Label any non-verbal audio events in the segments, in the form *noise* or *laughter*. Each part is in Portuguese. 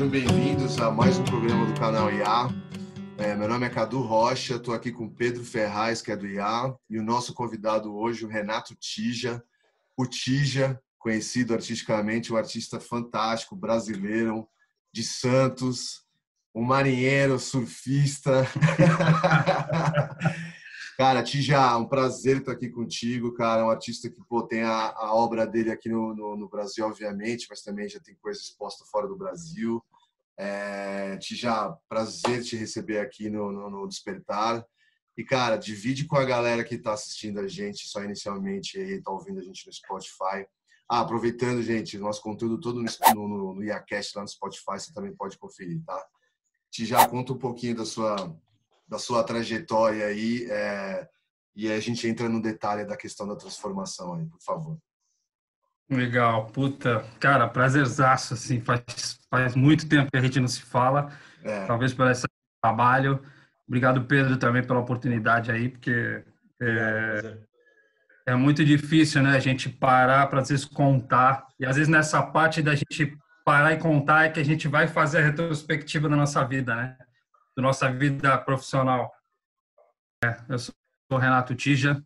sejam bem-vindos a mais um programa do canal IA. É, meu nome é Cadu Rocha, estou aqui com Pedro Ferraz, que é do IA, e o nosso convidado hoje, o Renato Tija. O Tija, conhecido artisticamente, um artista fantástico, brasileiro, de Santos, um marinheiro, surfista. *laughs* cara, Tija, um prazer estar aqui contigo, cara. Um artista que pô, tem a, a obra dele aqui no, no, no, Brasil, obviamente, mas também já tem coisa exposta fora do Brasil. É, Tija, prazer te receber aqui no, no, no Despertar. E, cara, divide com a galera que está assistindo a gente, só inicialmente, e está ouvindo a gente no Spotify. Ah, aproveitando, gente, nosso conteúdo todo no, no, no IACast lá no Spotify, você também pode conferir, tá? Te já conta um pouquinho da sua, da sua trajetória aí é, e a gente entra no detalhe da questão da transformação aí, por favor. Legal, puta, cara, prazerzaço, assim, faz, faz muito tempo que a gente não se fala, é. talvez por esse trabalho. Obrigado, Pedro, também pela oportunidade aí, porque é, é muito difícil, né, a gente parar para, às vezes, contar, e às vezes nessa parte da gente parar e contar é que a gente vai fazer a retrospectiva da nossa vida, né? Da nossa vida profissional. É, eu sou o Renato Tija,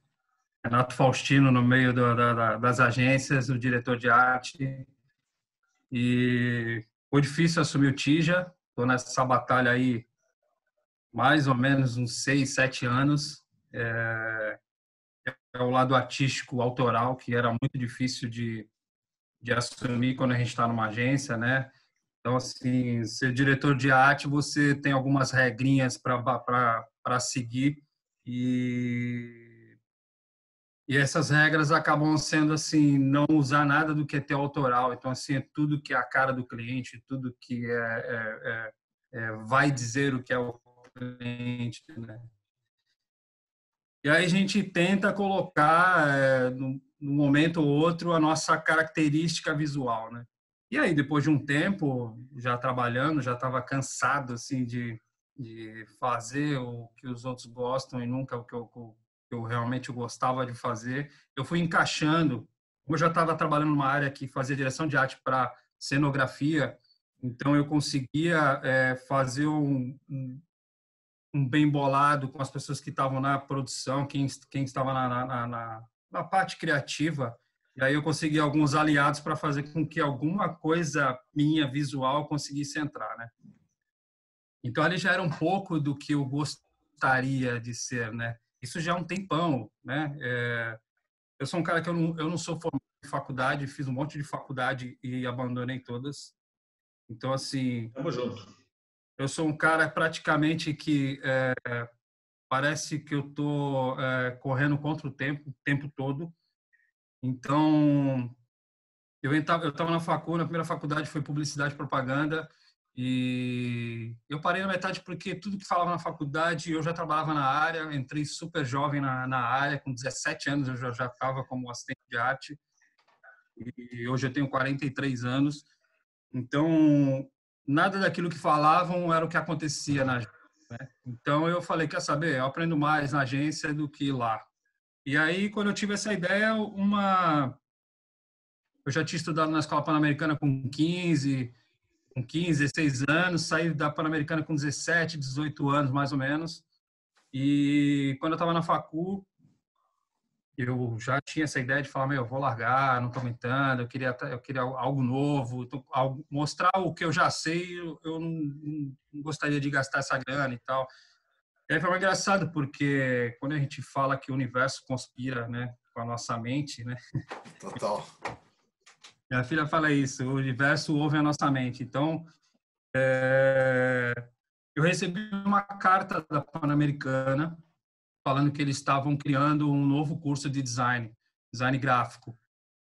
Renato Faustino no meio do, da, das agências, o diretor de arte. E foi difícil assumir o Tija. Estou nessa batalha aí mais ou menos uns seis, sete anos. É, é o lado artístico, autoral, que era muito difícil de, de assumir quando a gente está numa agência, né? Então, assim, ser diretor de arte, você tem algumas regrinhas para seguir e, e essas regras acabam sendo, assim, não usar nada do que é teu autoral. Então, assim, é tudo que é a cara do cliente, tudo que é, é, é, é vai dizer o que é o cliente, né? E aí a gente tenta colocar é, num momento ou outro, a nossa característica visual, né? E aí, depois de um tempo, já trabalhando, já estava cansado, assim, de, de fazer o que os outros gostam e nunca o que eu, eu realmente gostava de fazer. Eu fui encaixando, como eu já estava trabalhando numa área que fazia direção de arte para cenografia, então eu conseguia é, fazer um, um, um, bem bolado com as pessoas que estavam na produção, quem, quem estava na, na, na na parte criativa, e aí eu consegui alguns aliados para fazer com que alguma coisa minha visual conseguisse entrar, né? Então ali já era um pouco do que eu gostaria de ser, né? Isso já é um tempão, né? É, eu sou um cara que eu não, eu não sou formado em faculdade, fiz um monte de faculdade e abandonei todas. Então assim, Tamo junto. Eu sou um cara praticamente que é, parece que eu estou é, correndo contra o tempo, o tempo todo. Então, eu estava na faculdade, na primeira faculdade foi publicidade e propaganda, e eu parei na metade porque tudo que falava na faculdade, eu já trabalhava na área, entrei super jovem na, na área, com 17 anos eu já estava como assistente de arte, e hoje eu tenho 43 anos. Então, nada daquilo que falavam era o que acontecia na né? Então eu falei, quer saber, eu aprendo mais na agência do que lá. E aí, quando eu tive essa ideia, uma eu já tinha estudado na escola pan-americana com 15, com 15, 16 anos, saí da pan-americana com 17, 18 anos mais ou menos. E quando eu estava na facu, eu já tinha essa ideia de falar, meu, eu vou largar, não estou aguentando, eu queria, eu queria algo novo, algo, mostrar o que eu já sei, eu, eu não, não, gostaria de gastar essa grana e tal. E aí foi engraçado, porque quando a gente fala que o universo conspira né, com a nossa mente, né? Total. Minha filha fala isso, o universo ouve a nossa mente. Então, é, eu recebi uma carta da Pan-Americana, falando que eles estavam criando um novo curso de design, design gráfico.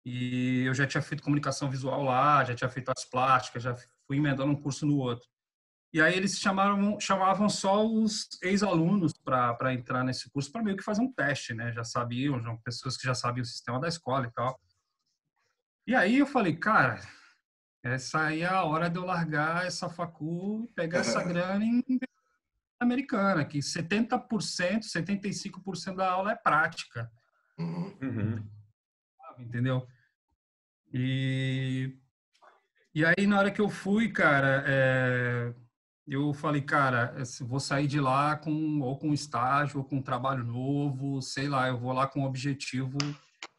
E eu já tinha feito comunicação visual lá, já tinha feito as plásticas, já fui emendando um curso no outro. E aí eles chamaram, chamavam só os ex-alunos para entrar nesse curso, para meio que fazer um teste, né? Já sabiam, já, pessoas que já sabiam o sistema da escola e tal. E aí eu falei, cara, essa aí é a hora de eu largar essa facu, pegar essa *laughs* grana e americana, que 70%, 75% da aula é prática. Uhum. Entendeu? E, E aí, na hora que eu fui, cara, é, eu falei, cara, vou sair de lá com ou com estágio, ou com um trabalho novo, sei lá, eu vou lá com o objetivo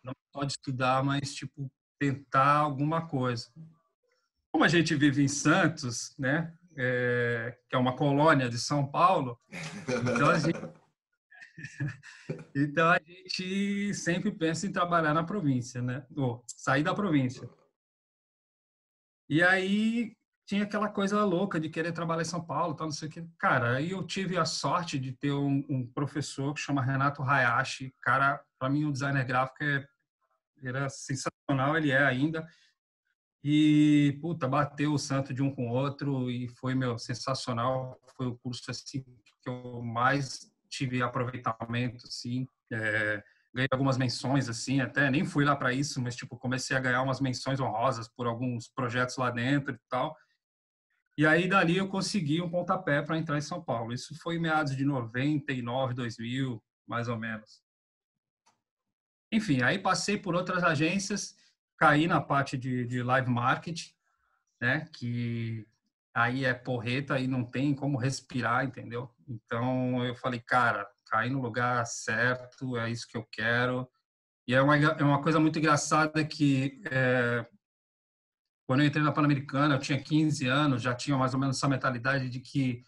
não só de estudar, mas, tipo, tentar alguma coisa. Como a gente vive em Santos, né, é, que é uma colônia de São Paulo, então a gente *laughs* então a gente sempre pensa em trabalhar na província, né? Ou sair da província. E aí tinha aquela coisa louca de querer trabalhar em São Paulo, tal, não sei o que. Cara, aí eu tive a sorte de ter um, um professor que chama Renato Hayashi. Cara, para mim o designer gráfico é, era sensacional, ele é ainda. E, puta, bateu o santo de um com o outro e foi, meu, sensacional. Foi o curso, assim, que eu mais tive aproveitamento, assim. É, ganhei algumas menções, assim, até nem fui lá para isso, mas, tipo, comecei a ganhar umas menções honrosas por alguns projetos lá dentro e tal. E aí, dali, eu consegui um pontapé para entrar em São Paulo. Isso foi em meados de 99, 2000, mais ou menos. Enfim, aí passei por outras agências, caí na parte de, de live marketing, né, que aí é porreta, aí não tem como respirar, entendeu? Então eu falei, cara, caí no lugar certo, é isso que eu quero. E é uma, é uma coisa muito engraçada que é, quando eu entrei na Pan-Americana, eu tinha 15 anos, já tinha mais ou menos essa mentalidade de que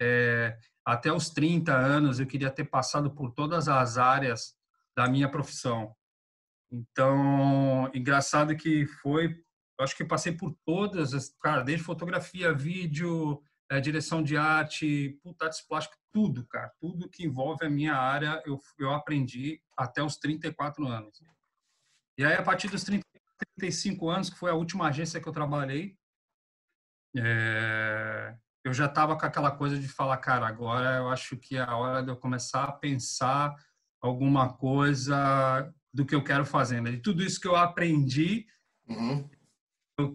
é, até os 30 anos eu queria ter passado por todas as áreas da minha profissão. Então, engraçado que foi acho que passei por todas, cara, desde fotografia, vídeo, é, direção de arte, puta, artes plásticas, tudo, cara. Tudo que envolve a minha área, eu, eu aprendi até os 34 anos. E aí, a partir dos 30, 35 anos, que foi a última agência que eu trabalhei, é, eu já estava com aquela coisa de falar, cara, agora eu acho que é a hora de eu começar a pensar alguma coisa do que eu quero fazer, né? De tudo isso que eu aprendi, uhum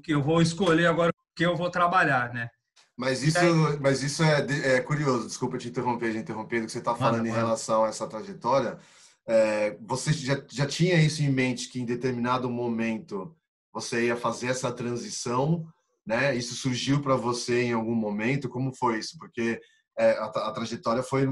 que eu vou escolher agora o que eu vou trabalhar, né? Mas isso, mas isso é, é, curioso, desculpa te interromper, te interrompendo, que você está falando em relação a essa trajetória. É, você já, já tinha isso em mente, que em determinado momento você ia fazer essa transição, né? Isso surgiu para você em algum momento? Como foi isso? Porque é, a, a, trajetória foi.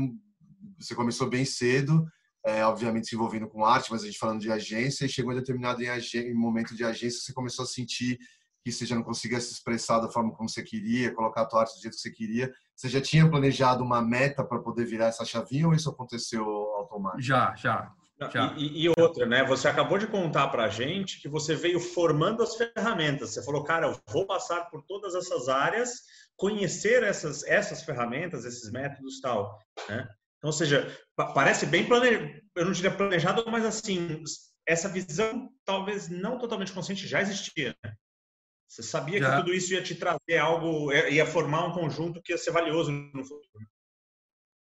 Você começou bem cedo, é, obviamente se envolvendo com arte, mas a gente falando de agência, e chegou em determinado em, em momento de agência, você começou a sentir que você já não conseguia se expressar da forma como você queria, colocar a tua arte do jeito que você queria. Você já tinha planejado uma meta para poder virar essa chavinha ou isso aconteceu automático? Já, já. já. E, e, outra, né? Você acabou de contar para a gente que você veio formando as ferramentas. Você falou, cara, eu vou passar por todas essas áreas, conhecer essas, essas ferramentas, esses métodos tal, né? Então, ou seja, parece bem planejado, eu não diria planejado, mas assim, essa visão talvez não totalmente consciente já existia. Né? Você sabia Já. que tudo isso ia te trazer algo, é, ia formar um conjunto que ia ser valioso no futuro.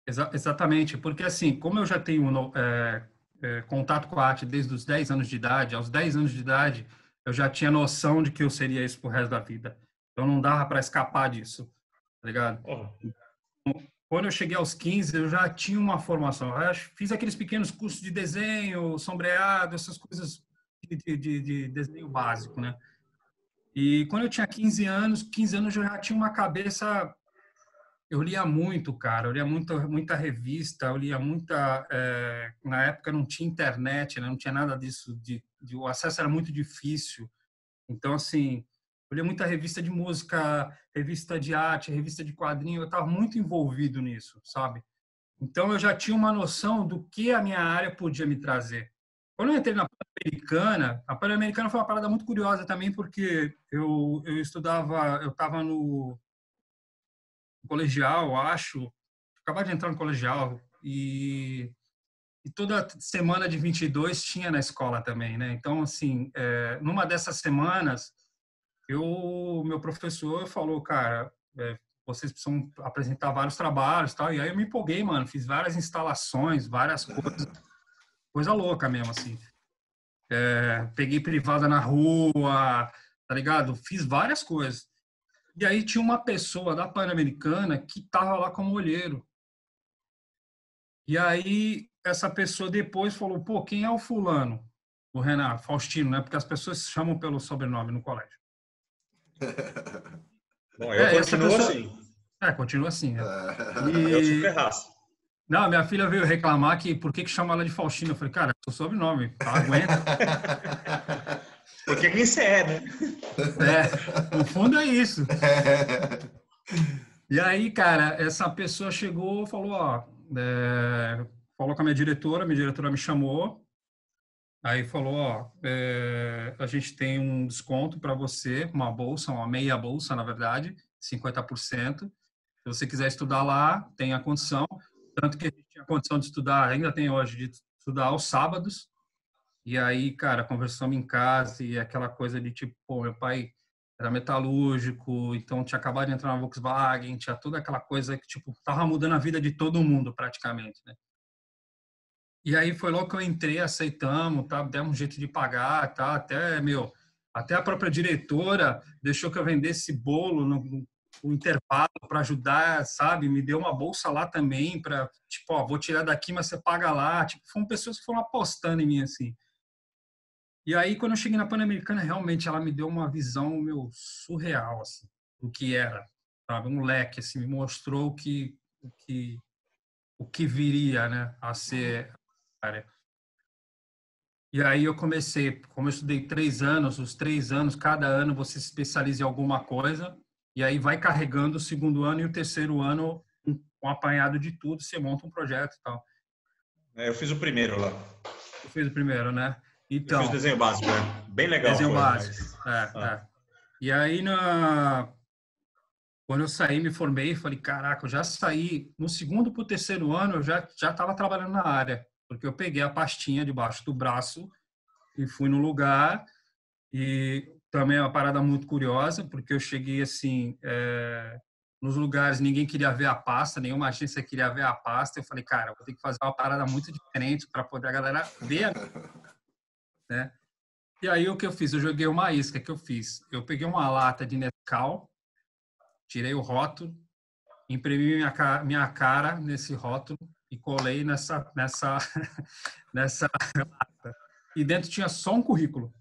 Exa exatamente, porque assim, como eu já tenho é, é, contato com a arte desde os 10 anos de idade, aos 10 anos de idade, eu já tinha noção de que eu seria isso pro resto da vida. Então não dava para escapar disso, tá ligado? Oh. Quando eu cheguei aos 15, eu já tinha uma formação. Eu fiz aqueles pequenos cursos de desenho, sombreado, essas coisas de, de, de desenho básico, né? E quando eu tinha 15 anos, 15 anos eu já tinha uma cabeça. Eu lia muito, cara. Eu lia muita, muita revista, eu lia muita. É, na época não tinha internet, né? não tinha nada disso. De, de, o acesso era muito difícil. Então, assim, eu lia muita revista de música, revista de arte, revista de quadrinho. Eu estava muito envolvido nisso, sabe? Então, eu já tinha uma noção do que a minha área podia me trazer. Quando eu entrei na Pan-Americana, a Pan-Americana foi uma parada muito curiosa também, porque eu, eu estudava, eu estava no colegial, acho, acabava de entrar no colegial, e, e, toda semana de 22 tinha na escola também, né? Então, assim, é, numa dessas semanas, eu, meu professor falou, cara, é, vocês precisam apresentar vários trabalhos tal, e aí eu me empolguei, mano, fiz várias instalações, várias coisas coisa louca mesmo, assim. É, peguei privada na rua, tá ligado? Fiz várias coisas. E aí tinha uma pessoa da Pan-Americana que tava lá como olheiro. E aí essa pessoa depois falou, pô, quem é o fulano? O Renato, Faustino, né? Porque as pessoas chamam pelo sobrenome no colégio. Bom, eu é, continuo pessoa... assim. É, continua assim. *laughs* É. E... Eu sou ferraço. Não, minha filha veio reclamar que por que, que chama ela de Faustina. Eu falei, cara, é o sobrenome, tá? aguenta. *laughs* Porque quem você é, né? É, no fundo é isso. E aí, cara, essa pessoa chegou e falou, ó, é, falou com a minha diretora, minha diretora me chamou, aí falou, ó, é, a gente tem um desconto para você, uma bolsa, uma meia bolsa, na verdade, 50%. Se você quiser estudar lá, tem a condição. Tanto que a gente tinha condição de estudar, ainda tem hoje, de estudar aos sábados. E aí, cara, conversamos em casa e aquela coisa de tipo, pô, meu pai era metalúrgico, então tinha acabado de entrar na Volkswagen, tinha toda aquela coisa que, tipo, tava mudando a vida de todo mundo praticamente, né? E aí foi logo que eu entrei, aceitamos, tá? Demos um jeito de pagar, tá? Até, meu, até a própria diretora deixou que eu vendesse bolo no, o intervalo para ajudar, sabe? Me deu uma bolsa lá também para, tipo, ó, vou tirar daqui, mas você paga lá. Tipo, foram pessoas que foram apostando em mim, assim. E aí, quando eu cheguei na Pan-Americana, realmente ela me deu uma visão, meu, surreal, assim, do que era, sabe? Um leque, assim, me mostrou que, que, o que viria, né, a ser área. E aí eu comecei, como eu estudei três anos, os três anos, cada ano você se especializa em alguma coisa, e aí vai carregando o segundo ano e o terceiro ano um, um apanhado de tudo, você monta um projeto e tal. É, eu fiz o primeiro lá. Eu fiz o primeiro, né? Então. Eu fiz desenho básico, né? Bem legal. Desenho foi, básico. Mas... É, ah. é. E aí na quando eu saí, me formei, falei, caraca, eu já saí no segundo para o terceiro ano, eu já já estava trabalhando na área, porque eu peguei a pastinha debaixo do braço e fui no lugar e também é uma parada muito curiosa, porque eu cheguei assim, é, nos lugares ninguém queria ver a pasta, nenhuma agência queria ver a pasta. Eu falei, cara, vou ter que fazer uma parada muito diferente para poder a galera ver, *laughs* né? E aí o que eu fiz? Eu joguei uma isca que eu fiz. Eu peguei uma lata de Nescau, tirei o rótulo, imprimi minha minha cara nesse rótulo e colei nessa nessa *laughs* nessa. E dentro tinha só um currículo.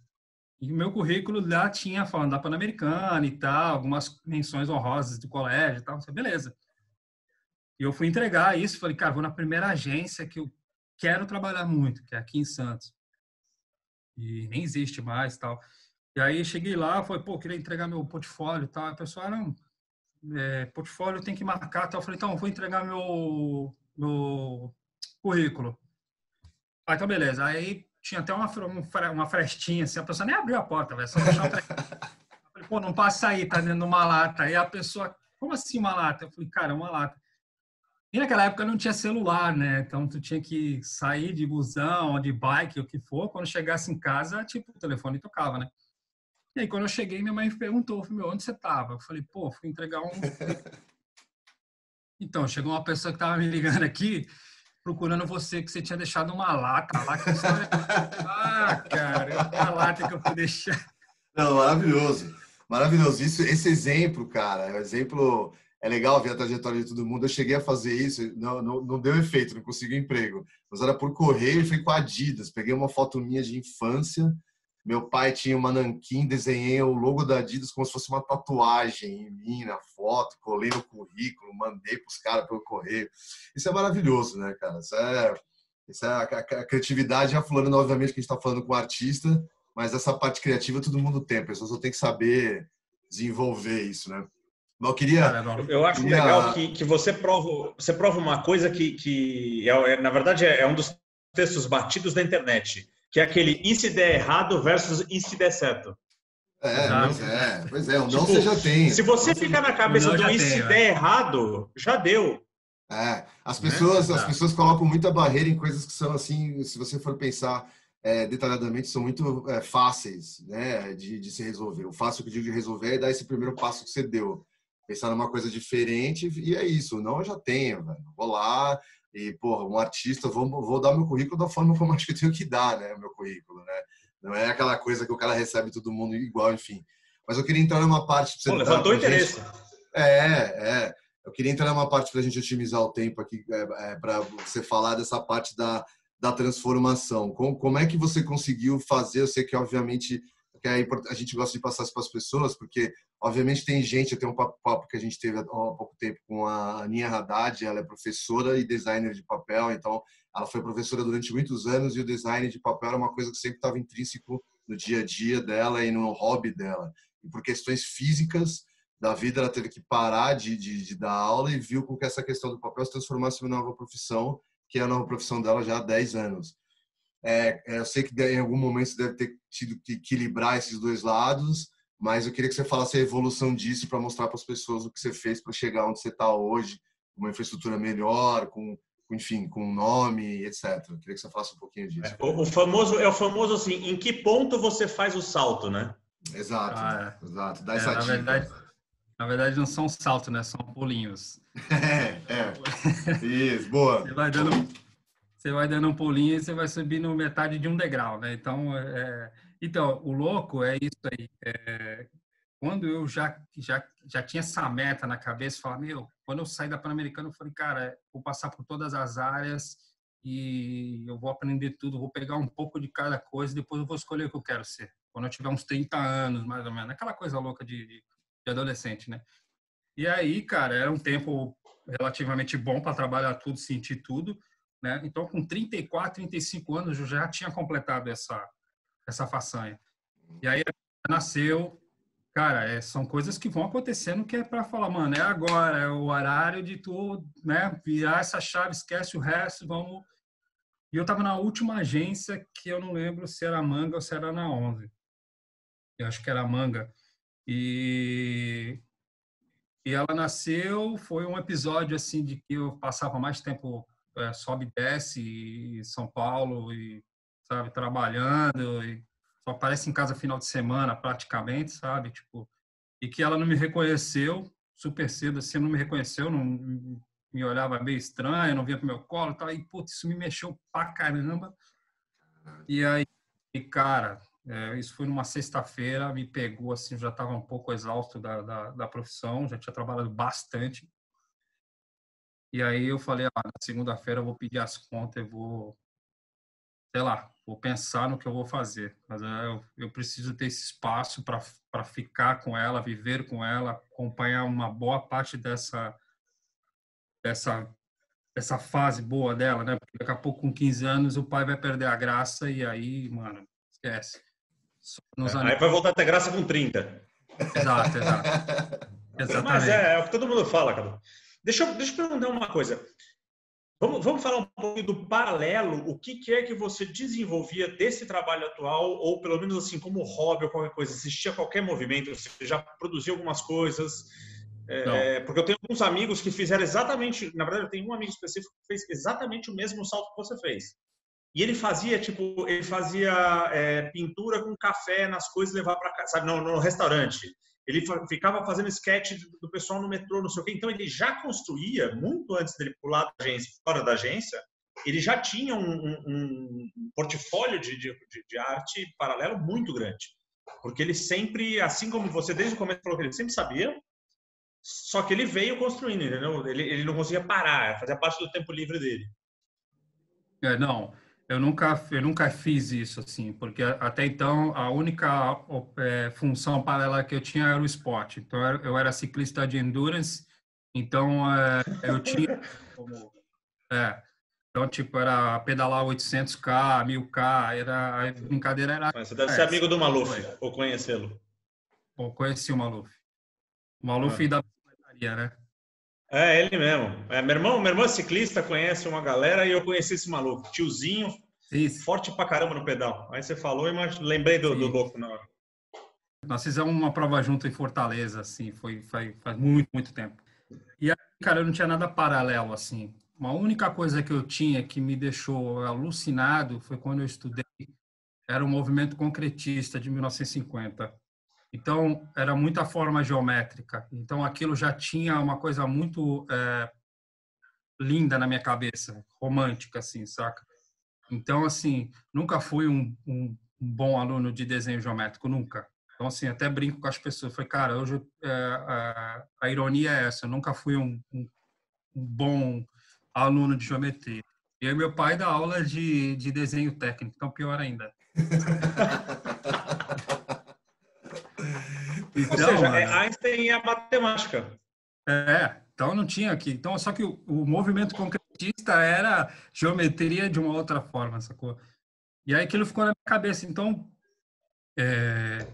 E o meu currículo lá tinha falando da Pan-Americana e tal, algumas menções honrosas do colégio e tal. Beleza. E eu fui entregar isso, falei, cara, vou na primeira agência que eu quero trabalhar muito, que é aqui em Santos. E nem existe mais tal. E aí cheguei lá, falei, pô, queria entregar meu portfólio e tal. A pessoa, não, é, portfólio tem que marcar tal. Eu falei, então, vou entregar meu, meu currículo. Aí, então, beleza. Aí tinha até uma, uma frestinha, assim, a pessoa nem abriu a porta, velho, só deixou *laughs* falei, pô, não passa aí, tá dentro de uma lata. Aí a pessoa, como assim uma lata? Eu falei, cara, uma lata. E naquela época não tinha celular, né? Então tu tinha que sair de busão, de bike, o que for. Quando chegasse em casa, tipo, o telefone tocava, né? E aí quando eu cheguei, minha mãe perguntou, meu, onde você tava? Eu falei, pô, fui entregar um... *laughs* Então, chegou uma pessoa que tava me ligando aqui, procurando você, que você tinha deixado uma lata lá. Que você... ah, cara, é a lata que eu fui deixar. Não, maravilhoso. Maravilhoso. Isso, esse exemplo, cara, é um exemplo. É legal ver a trajetória de todo mundo. Eu cheguei a fazer isso, não, não, não deu efeito, não consegui emprego. Mas era por correio e fui com a Adidas. Peguei uma foto minha de infância, meu pai tinha uma nanquim, desenhei o logo da Adidas como se fosse uma tatuagem em mim, na foto, colei no currículo, mandei para os caras pelo correio. Isso é maravilhoso, né, cara? Isso é, isso é a, a, a criatividade, já falando, obviamente, que a gente está falando com um artista, mas essa parte criativa todo mundo tem, a pessoa só tem que saber desenvolver isso, né? eu queria. Eu acho queria... legal que, que você prova, você prova uma coisa que, que é, é na verdade, é, é um dos textos batidos da internet que é aquele e se der errado versus e se der certo. É, pois é, pois é, o tipo, não você já tem. Se você ficar na cabeça do e se der errado, já deu. É, as pessoas, né? as pessoas colocam muita barreira em coisas que são assim, se você for pensar é, detalhadamente, são muito é, fáceis, né, de, de se resolver. O fácil que eu digo de resolver é dar esse primeiro passo que você deu, pensar numa coisa diferente e é isso. Não, eu já tenho, velho. vou lá, e, porra, um artista, vou, vou dar meu currículo da forma como *laughs* acho que eu tenho que dar, né? Meu currículo, né? Não é aquela coisa que o cara recebe todo mundo igual, enfim. Mas eu queria entrar numa parte. Pô, levantou interesse. É, é. Eu queria entrar numa parte para a gente otimizar o tempo aqui, é, é, para você falar dessa parte da, da transformação. Como, como é que você conseguiu fazer? Eu sei que, obviamente, porque é a gente gosta de passar isso para as pessoas, porque obviamente tem gente, eu tenho um papo, papo que a gente teve há pouco tempo com a Aninha Haddad, ela é professora e designer de papel, então ela foi professora durante muitos anos e o design de papel era uma coisa que sempre estava intrínseco no dia a dia dela e no hobby dela. E por questões físicas da vida, ela teve que parar de, de, de dar aula e viu com que essa questão do papel se transformasse em uma nova profissão, que é a nova profissão dela já há 10 anos. É, é, eu sei que em algum momento você deve ter tido que equilibrar esses dois lados, mas eu queria que você falasse a evolução disso para mostrar para as pessoas o que você fez para chegar onde você está hoje, com uma infraestrutura melhor, com enfim, com nome, etc. Eu queria que você falasse um pouquinho disso. É, o, o, famoso é o famoso assim, em que ponto você faz o salto, né? Exato, ah, é. exato. Dá é, essa na dica. verdade, na verdade não são saltos, né? São pulinhos. *laughs* é, é. Isso, boa. Você vai dando, você vai dando um pulinho e você vai subindo metade de um degrau, né? Então, é, então o louco é isso aí. É, quando eu já, já, já tinha essa meta na cabeça, falar, meu, quando eu saí da Pan-Americana, eu falei, cara, vou passar por todas as áreas e eu vou aprender tudo, vou pegar um pouco de cada coisa e depois eu vou escolher o que eu quero ser. Quando eu tiver uns 30 anos, mais ou menos, aquela coisa louca de, de, de adolescente, né? E aí, cara, era um tempo relativamente bom para trabalhar tudo, sentir tudo, né? Então, com 34, 35 anos, eu já tinha completado essa, essa façanha. E aí nasceu, cara, é, são coisas que vão acontecendo que é para falar, mano, é agora, é o horário de tu, né, virar essa chave, esquece o resto, vamos. E eu estava na última agência que eu não lembro se era Manga ou se era na 11. Eu acho que era Manga. E e ela nasceu, foi um episódio assim de que eu passava mais tempo é, sobe e desce São Paulo e sabe trabalhando e só aparece em casa final de semana praticamente, sabe? Tipo, e que ela não me reconheceu super cedo, assim, não me reconheceu, não me olhava meio estranho, não via pro meu colo e tal. E, putz, isso me mexeu pra caramba. E aí, cara, é, isso foi numa sexta-feira, me pegou, assim, já estava um pouco exausto da, da, da, profissão, já tinha trabalhado bastante. E aí eu falei, ah, na segunda-feira eu vou pedir as contas, eu vou sei lá, vou pensar no que eu vou fazer. Mas é, eu, eu preciso ter esse espaço para ficar com ela, viver com ela, acompanhar uma boa parte dessa dessa essa fase boa dela, né? Porque daqui a pouco, com 15 anos, o pai vai perder a graça e aí, mano, esquece. Nos aí vai voltar a ter graça com 30. Exato, exato. Exatamente. Mas é, é, o que todo mundo fala, cara. Deixa eu, deixa eu perguntar uma coisa. Vamos, vamos falar um pouco do paralelo, o que, que, é que você desenvolvia desse trabalho atual, ou pelo menos assim, como hobby ou qualquer coisa, existia qualquer movimento, você já produziu algumas coisas, é, porque eu tenho alguns amigos que fizeram exatamente, na verdade eu tenho um amigo específico que fez exatamente o mesmo salto que você fez. E ele fazia, tipo, ele fazia é, pintura com café nas coisas e levar para casa, sabe, no, no restaurante ele ficava fazendo sketch do pessoal no metrô, não sei o quê. Então, ele já construía, muito antes dele pular da agência, fora da agência, ele já tinha um, um, um portfólio de, de, de, arte paralelo muito grande. Porque ele sempre, assim como você desde o começo falou que ele sempre sabia, só que ele veio construindo, entendeu? Ele, ele não conseguia parar, fazia parte do tempo livre dele. É, não, eu nunca, eu nunca fiz isso assim, porque até então a única é, função paralela que eu tinha era o esporte. Então eu era ciclista de endurance, então é, eu tinha como, é, então tipo era pedalar 800k, 1000k, era a brincadeira era. Mas você deve ser amigo do Maluf ou conhecê-lo. Ou conheci o Maluf. O Maluf ah. da bicicletaria, né? É, ele mesmo. É, meu, irmão, meu irmão é ciclista, conhece uma galera e eu conheci esse maluco. Tiozinho, Isso. forte pra caramba no pedal. Aí você falou e lembrei do, do louco na hora. Nós fizemos uma prova junto em Fortaleza, assim, foi, foi faz muito, muito tempo. E aí, cara, eu não tinha nada paralelo, assim. Uma única coisa que eu tinha que me deixou alucinado foi quando eu estudei, era o movimento concretista de 1950. Então, era muita forma geométrica. Então, aquilo já tinha uma coisa muito é, linda na minha cabeça, romântica, assim, saca? Então, assim, nunca fui um, um, bom aluno de desenho geométrico, nunca. Então, assim, até brinco com as pessoas. Falei, cara, hoje é, a, a, ironia é essa. Eu nunca fui um, um, um, bom aluno de geometria. E aí, meu pai dá aula de, de desenho técnico, então pior ainda. *laughs* Então, Ou seja, é Einstein é a matemática. É, então não tinha aqui. Então, só que o, o movimento concretista era geometria de uma outra forma, sacou? E aí aquilo ficou na minha cabeça. Então, é,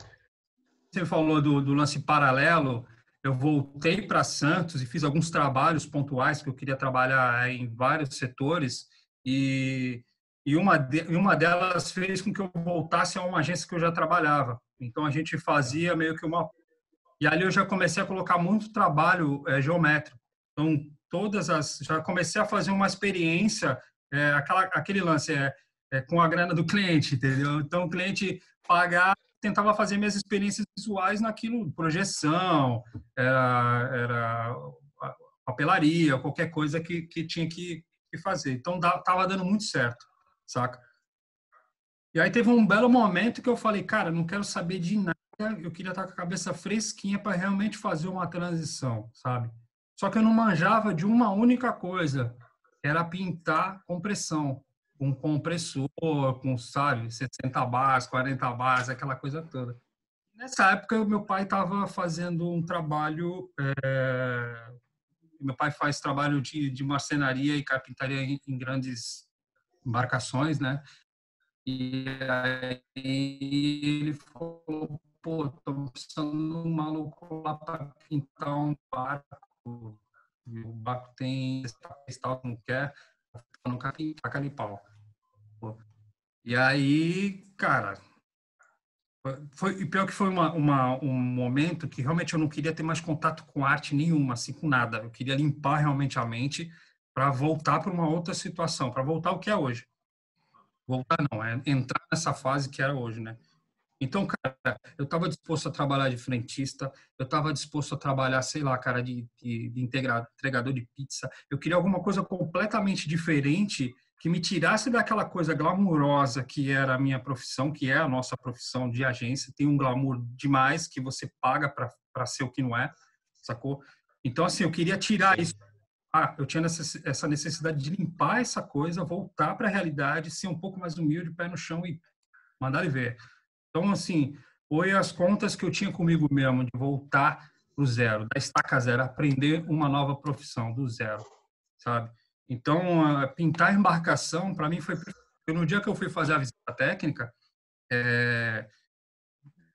você falou do, do lance paralelo, eu voltei para Santos e fiz alguns trabalhos pontuais que eu queria trabalhar em vários setores e, e uma, de, uma delas fez com que eu voltasse a uma agência que eu já trabalhava. Então a gente fazia meio que uma e ali eu já comecei a colocar muito trabalho é, geométrico. Então todas as já comecei a fazer uma experiência é, aquela aquele lance é, é, com a grana do cliente, entendeu? Então o cliente pagar tentava fazer minhas experiências visuais naquilo, projeção, era, era papelaria, qualquer coisa que, que tinha que, que fazer. Então, tava dando muito certo, saca? E aí teve um belo momento que eu falei, cara, não quero saber de nada, eu queria estar com a cabeça fresquinha para realmente fazer uma transição, sabe? Só que eu não manjava de uma única coisa, era pintar compressão com compressor, com, sabe, 60 bars, 40 bars, aquela coisa toda. Nessa época, meu pai estava fazendo um trabalho. É... meu pai faz trabalho de, de marcenaria e carpintaria em, em grandes embarcações, né? E aí ele falou: pô, tô precisando de um maluco lá para pintar um barco. O barco tem tal, não quer, nunca pintar pau. E aí, cara, foi e pior que foi uma, uma, um momento que realmente eu não queria ter mais contato com arte nenhuma, assim, com nada. Eu queria limpar realmente a mente para voltar para uma outra situação, para voltar ao que é hoje. Voltar não, é entrar nessa fase que era hoje, né? Então, cara, eu estava disposto a trabalhar de frentista, eu estava disposto a trabalhar, sei lá, cara, de, de, de entregador de pizza. Eu queria alguma coisa completamente diferente que me tirasse daquela coisa glamurosa que era a minha profissão, que é a nossa profissão de agência. Tem um glamour demais que você paga para ser o que não é, sacou? Então, assim, eu queria tirar isso. Ah, eu tinha essa necessidade de limpar essa coisa, voltar para a realidade, ser um pouco mais humilde, pé no chão e mandar ele ver. Então, assim, foi as contas que eu tinha comigo mesmo, de voltar do zero, da estaca zero, aprender uma nova profissão do zero, sabe? Então, pintar embarcação, para mim, foi. No dia que eu fui fazer a visita técnica, é,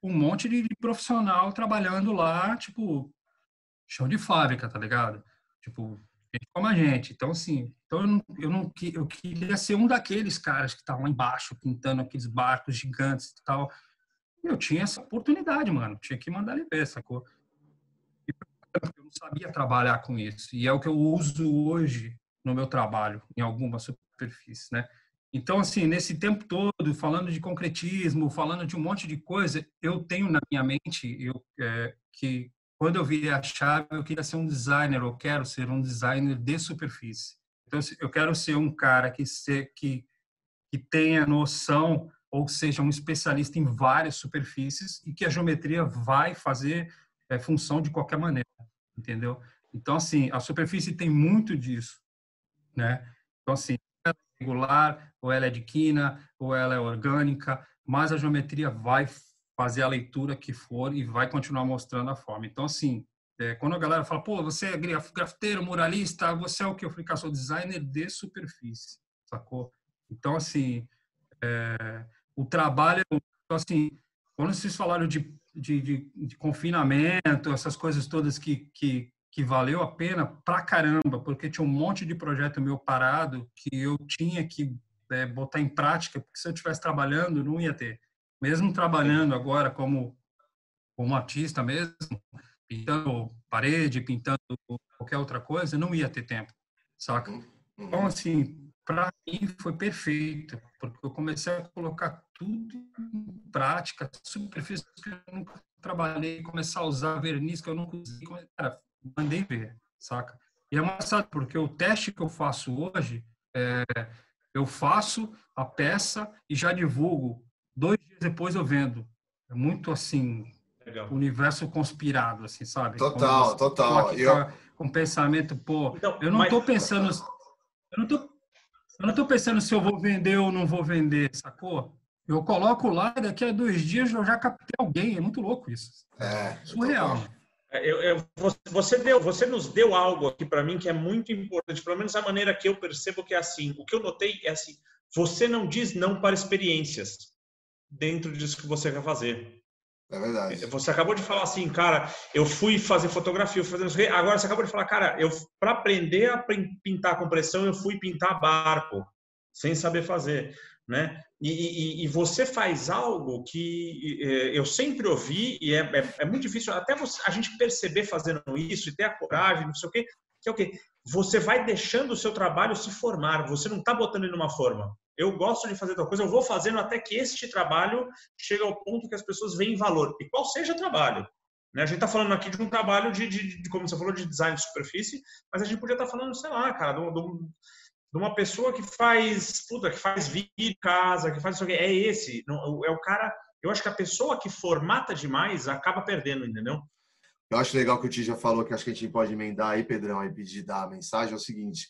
um monte de, profissional trabalhando lá, tipo, chão de fábrica, tá ligado? Tipo, como a gente. Então, assim, então eu, não, eu, não, eu queria ser um daqueles caras que estavam embaixo, pintando aqueles barcos gigantes e tal. Eu tinha essa oportunidade, mano. Tinha que mandar ele ver, sacou? Eu não sabia trabalhar com isso. E é o que eu uso hoje no meu trabalho, em alguma superfície, né? Então, assim, nesse tempo todo, falando de concretismo, falando de um monte de coisa, eu tenho na minha mente eu, é, que quando eu vi a chave, eu queria ser um designer, eu quero ser um designer de superfície. Então, eu quero ser um cara que, se, que, que tenha noção ou seja um especialista em várias superfícies e que a geometria vai fazer é, função de qualquer maneira, entendeu? Então, assim, a superfície tem muito disso né? Então, assim, ela é regular, ou ela é de quina, ou ela é orgânica, mas a geometria vai fazer a leitura que for e vai continuar mostrando a forma. Então, assim, é, quando a galera fala, pô, você é grafiteiro, muralista, você é o que? Eu falei, cara, sou designer de superfície, sacou? Então, assim, é, o trabalho, então, assim, quando vocês falaram de, de, de, de confinamento, essas coisas todas que, que, que valeu a pena pra caramba, porque tinha um monte de projeto meu parado que eu tinha que é, botar em prática, porque se eu estivesse trabalhando, não ia ter. Mesmo trabalhando agora como, como artista mesmo, pintando parede, pintando qualquer outra coisa, não ia ter tempo, saca? Então, assim, para mim foi perfeito, porque eu comecei a colocar tudo em prática, superfície que eu nunca trabalhei, começar a usar verniz que eu nunca usei, cara, mandei ver, saca? E é engraçado porque o teste que eu faço hoje, é, eu faço a peça e já divulgo. Dois dias depois eu vendo. É muito assim, Legal. universo conspirado, assim, sabe? Total, total. Eu... Com pensamento, pô, então, eu não mas... tô pensando. Eu não tô, eu não tô pensando se eu vou vender ou não vou vender, sacou? Eu coloco lá e daqui a dois dias eu já captei alguém. É muito louco isso. É. Surreal. É, eu, eu, você, deu, você nos deu algo aqui para mim que é muito importante, pelo menos a maneira que eu percebo que é assim. O que eu notei é assim: você não diz não para experiências dentro disso que você quer fazer. É verdade. Você acabou de falar assim, cara, eu fui fazer fotografia, eu fui fazer agora você acabou de falar, cara, eu para aprender a pintar com pressão, eu fui pintar barco sem saber fazer, né? E, e, e você faz algo que é, eu sempre ouvi e é, é, é, muito difícil até você, a gente perceber fazendo isso e ter a coragem, não sei o quê, que é o quê? Você vai deixando o seu trabalho se formar, você não está botando ele numa forma eu gosto de fazer tal coisa, eu vou fazendo até que este trabalho chegue ao ponto que as pessoas veem valor. E qual seja o trabalho. Né? A gente está falando aqui de um trabalho de, de, de, como você falou, de design de superfície, mas a gente podia estar tá falando, sei lá, cara, de, de, uma pessoa que faz, puta, que faz vídeo casa, que faz isso aqui. É esse. É o cara. Eu acho que a pessoa que formata demais acaba perdendo, entendeu? Eu acho legal que o Ti já falou, que acho que a gente pode emendar aí, Pedrão, e pedir dar a mensagem, é o seguinte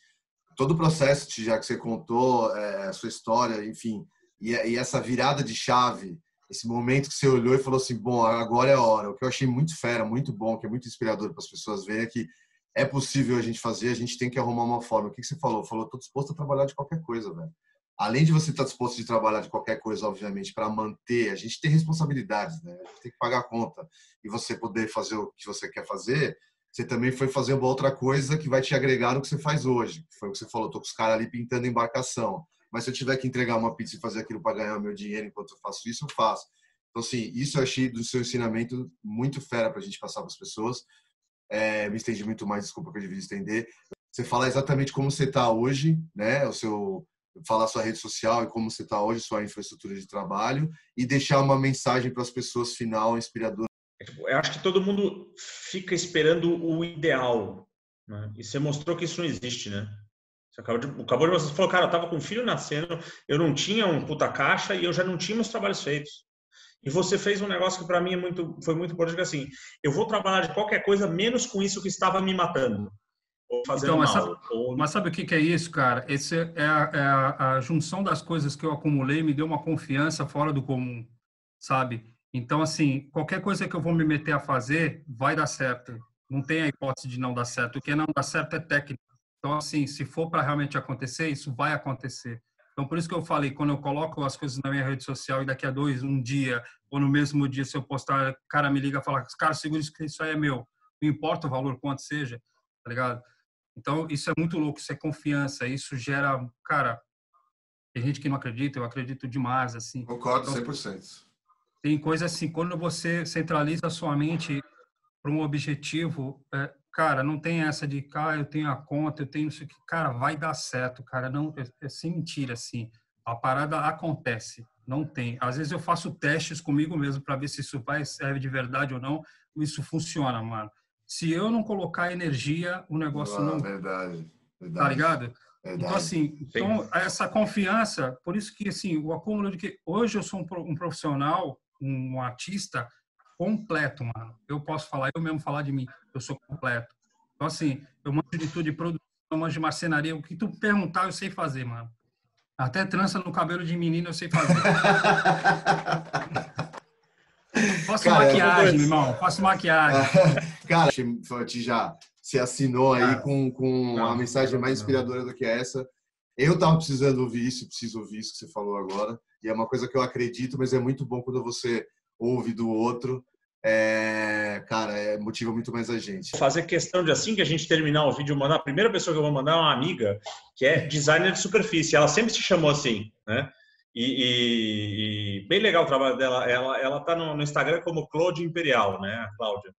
todo o processo, já que você contou é, a sua história, enfim, e, e, essa virada de chave, esse momento que você olhou e falou assim, bom, agora é a hora. O que eu achei muito fera, muito bom, que é muito inspirador para as pessoas verem é que é possível a gente fazer, a gente tem que arrumar uma forma. O que, que você falou? Falou, estou disposto a trabalhar de qualquer coisa, velho. Além de você estar tá disposto a trabalhar de qualquer coisa, obviamente, para manter, a gente tem responsabilidades, né? A gente tem que pagar a conta. E você poder fazer o que você quer fazer, você também foi fazer uma outra coisa que vai te agregar no que você faz hoje. Foi o que você falou, tô com os caras ali pintando embarcação. Mas se eu tiver que entregar uma pizza e fazer aquilo para ganhar meu dinheiro enquanto eu faço isso, eu faço. Então, assim, isso eu achei do seu ensinamento muito fera para a gente passar para as pessoas. É, me estendi muito mais, desculpa que eu devia estender. Você falar exatamente como você está hoje, né? O seu falar sua rede social e como você está hoje, sua infraestrutura de trabalho e deixar uma mensagem para as pessoas final inspiradora é tipo, eu acho que todo mundo fica esperando o ideal. Né? E você mostrou que isso não existe, né? Você acabou de, acabou de você falou, cara, eu tava com um filho nascendo, eu não tinha um puta caixa e eu já não tinha meus trabalhos feitos. E você fez um negócio que para mim é muito, foi muito importante, que assim, eu vou trabalhar de qualquer coisa menos com isso que estava me matando. Ou fazendo então, mas mal. Sabe, ou... Mas sabe o que, é isso, cara? Esse é, a, é a, a junção das coisas que eu acumulei me deu uma confiança fora do comum, sabe? Então, assim, qualquer coisa que eu vou me meter a fazer, vai dar certo. Não tem a hipótese de não dar certo. O que não dá certo é técnica. Então, assim, se for para realmente acontecer, isso vai acontecer. Então, por isso que eu falei, quando eu coloco as coisas na minha rede social e daqui a dois, um dia, ou no mesmo dia, se eu postar, o cara me liga e fala, cara, segura isso que isso aí é meu. Não importa o valor, quanto seja, tá ligado? Então, isso é muito louco, isso é confiança, isso gera, cara, tem gente que não acredita, eu acredito demais, assim. Concordo 100%. Tem coisa assim, quando você centraliza sua mente para um objetivo, é, cara, não tem essa de, cara, ah, eu tenho a conta, eu tenho isso aqui, cara, vai dar certo, cara, não, é, é sem mentira, assim, a parada acontece, não tem. Às vezes eu faço testes comigo mesmo para ver se isso vai serve de verdade ou não, isso funciona, mano. Se eu não colocar energia, o negócio ah, não. Verdade, tá verdade. Tá ligado? Então, assim, então, essa confiança, por isso que, assim, o acúmulo de que hoje eu sou um profissional um artista completo, mano. Eu posso falar, eu mesmo falar de mim, eu sou completo. Então, assim, eu manjo de tudo, de produção, eu manjo de marcenaria, o que tu perguntar, eu sei fazer, mano. Até trança no cabelo de menino, eu sei fazer. *laughs* Faço Cara, é maquiagem, irmão. Faço maquiagem. *laughs* Cara, já se assinou aí Cara, com, com não, a mensagem mais inspiradora do que essa. Eu tava precisando ouvir isso, preciso ouvir isso que você falou agora. E é uma coisa que eu acredito, mas é muito bom quando você ouve do outro. É, cara, é, motiva muito mais a gente. Fazer questão de assim que a gente terminar o vídeo, mandar a primeira pessoa que eu vou mandar é uma amiga que é designer de superfície. Ela sempre se chamou assim, né? E, e, e bem legal o trabalho dela. Ela ela tá no, no Instagram como Claude Imperial, né, Cláudia.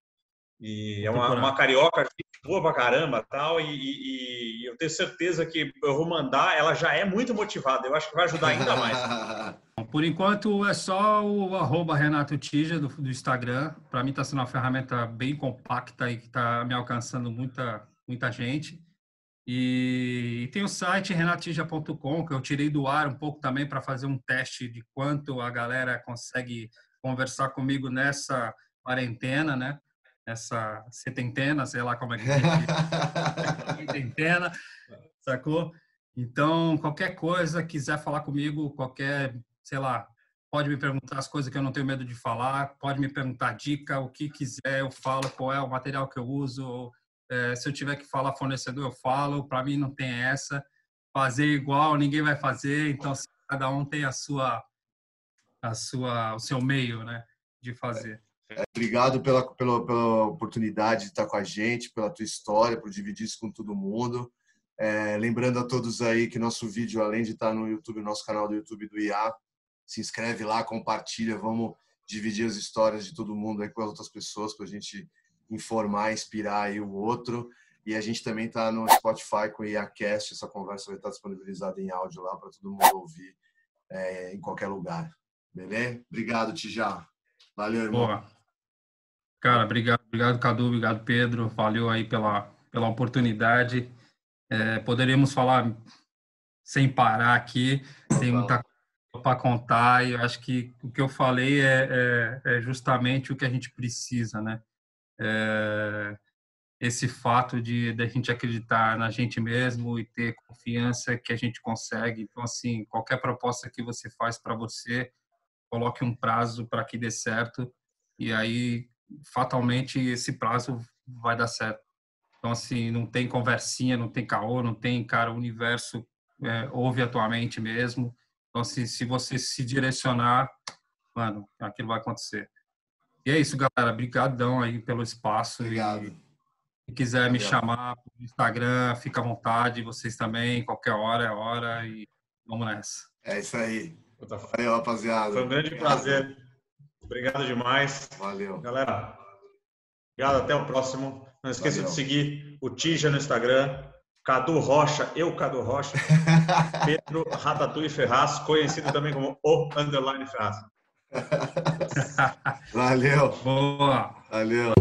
E é uma, uma carioca boa pra caramba tal, e, e, e, eu tenho certeza que eu vou mandar, ela já é muito motivada, eu acho que vai ajudar ainda mais. *laughs* Por enquanto é só o arroba Renato Tija do, do Instagram, para mim está sendo uma ferramenta bem compacta e que está me alcançando muita, muita gente. E, e tem o site renatija.com, que eu tirei do ar um pouco também para fazer um teste de quanto a galera consegue conversar comigo nessa quarentena, né? Essa setentena, sei lá como é que é. setentena, *laughs* sacou? Então, qualquer coisa, quiser falar comigo, qualquer, sei lá, pode me perguntar as coisas que eu não tenho medo de falar, pode me perguntar dica, o que quiser, eu falo qual é o material que eu uso. É, se eu tiver que falar fornecedor, eu falo. Para mim não tem essa. Fazer igual, ninguém vai fazer. Então cada um tem a sua, a sua, o seu meio, né, de fazer. Obrigado pela, pela, pela oportunidade de estar com a gente, pela tua história, por dividir isso com todo mundo. É, lembrando a todos aí que nosso vídeo, além de estar no YouTube, nosso canal do YouTube do IA, se inscreve lá, compartilha, vamos dividir as histórias de todo mundo aí com as outras pessoas para a gente informar, inspirar aí o outro. E a gente também está no Spotify com o IACast, essa conversa vai estar disponibilizada em áudio lá para todo mundo ouvir é, em qualquer lugar. Beleza? Obrigado, Tijá. Valeu, irmão. Boa. Cara, obrigado, obrigado, Cadu, obrigado, Pedro. Valeu aí pela, pela oportunidade. É, poderíamos falar sem parar aqui, tem muita coisa para contar e eu acho que o que eu falei é, é, é justamente o que a gente precisa, né? É, esse fato de, de a gente acreditar na gente mesmo e ter confiança que a gente consegue. Então, assim, qualquer proposta que você faz para você, coloque um prazo para que dê certo e aí fatalmente esse prazo vai dar certo. Então, assim, não tem conversinha, não tem caô, não tem, cara, o universo é, ouve atualmente mesmo. Então, se, se você se direcionar, mano, aquilo vai acontecer. E é isso, galera. Obrigadão aí pelo espaço. Obrigado. E, se quiser Obrigado. me chamar no Instagram, fica à vontade. Vocês também, qualquer hora é hora. E vamos nessa. É isso aí. Valeu, rapaziada. Foi um grande prazer. Obrigado demais. Valeu. Galera, obrigado. Até o próximo. Não esqueça Valeu. de seguir o Tija no Instagram. Cadu Rocha, eu Cadu Rocha. *laughs* Pedro Ratatouille Ferraz, conhecido também como o Underline Ferraz. Valeu. *laughs* Boa. Valeu.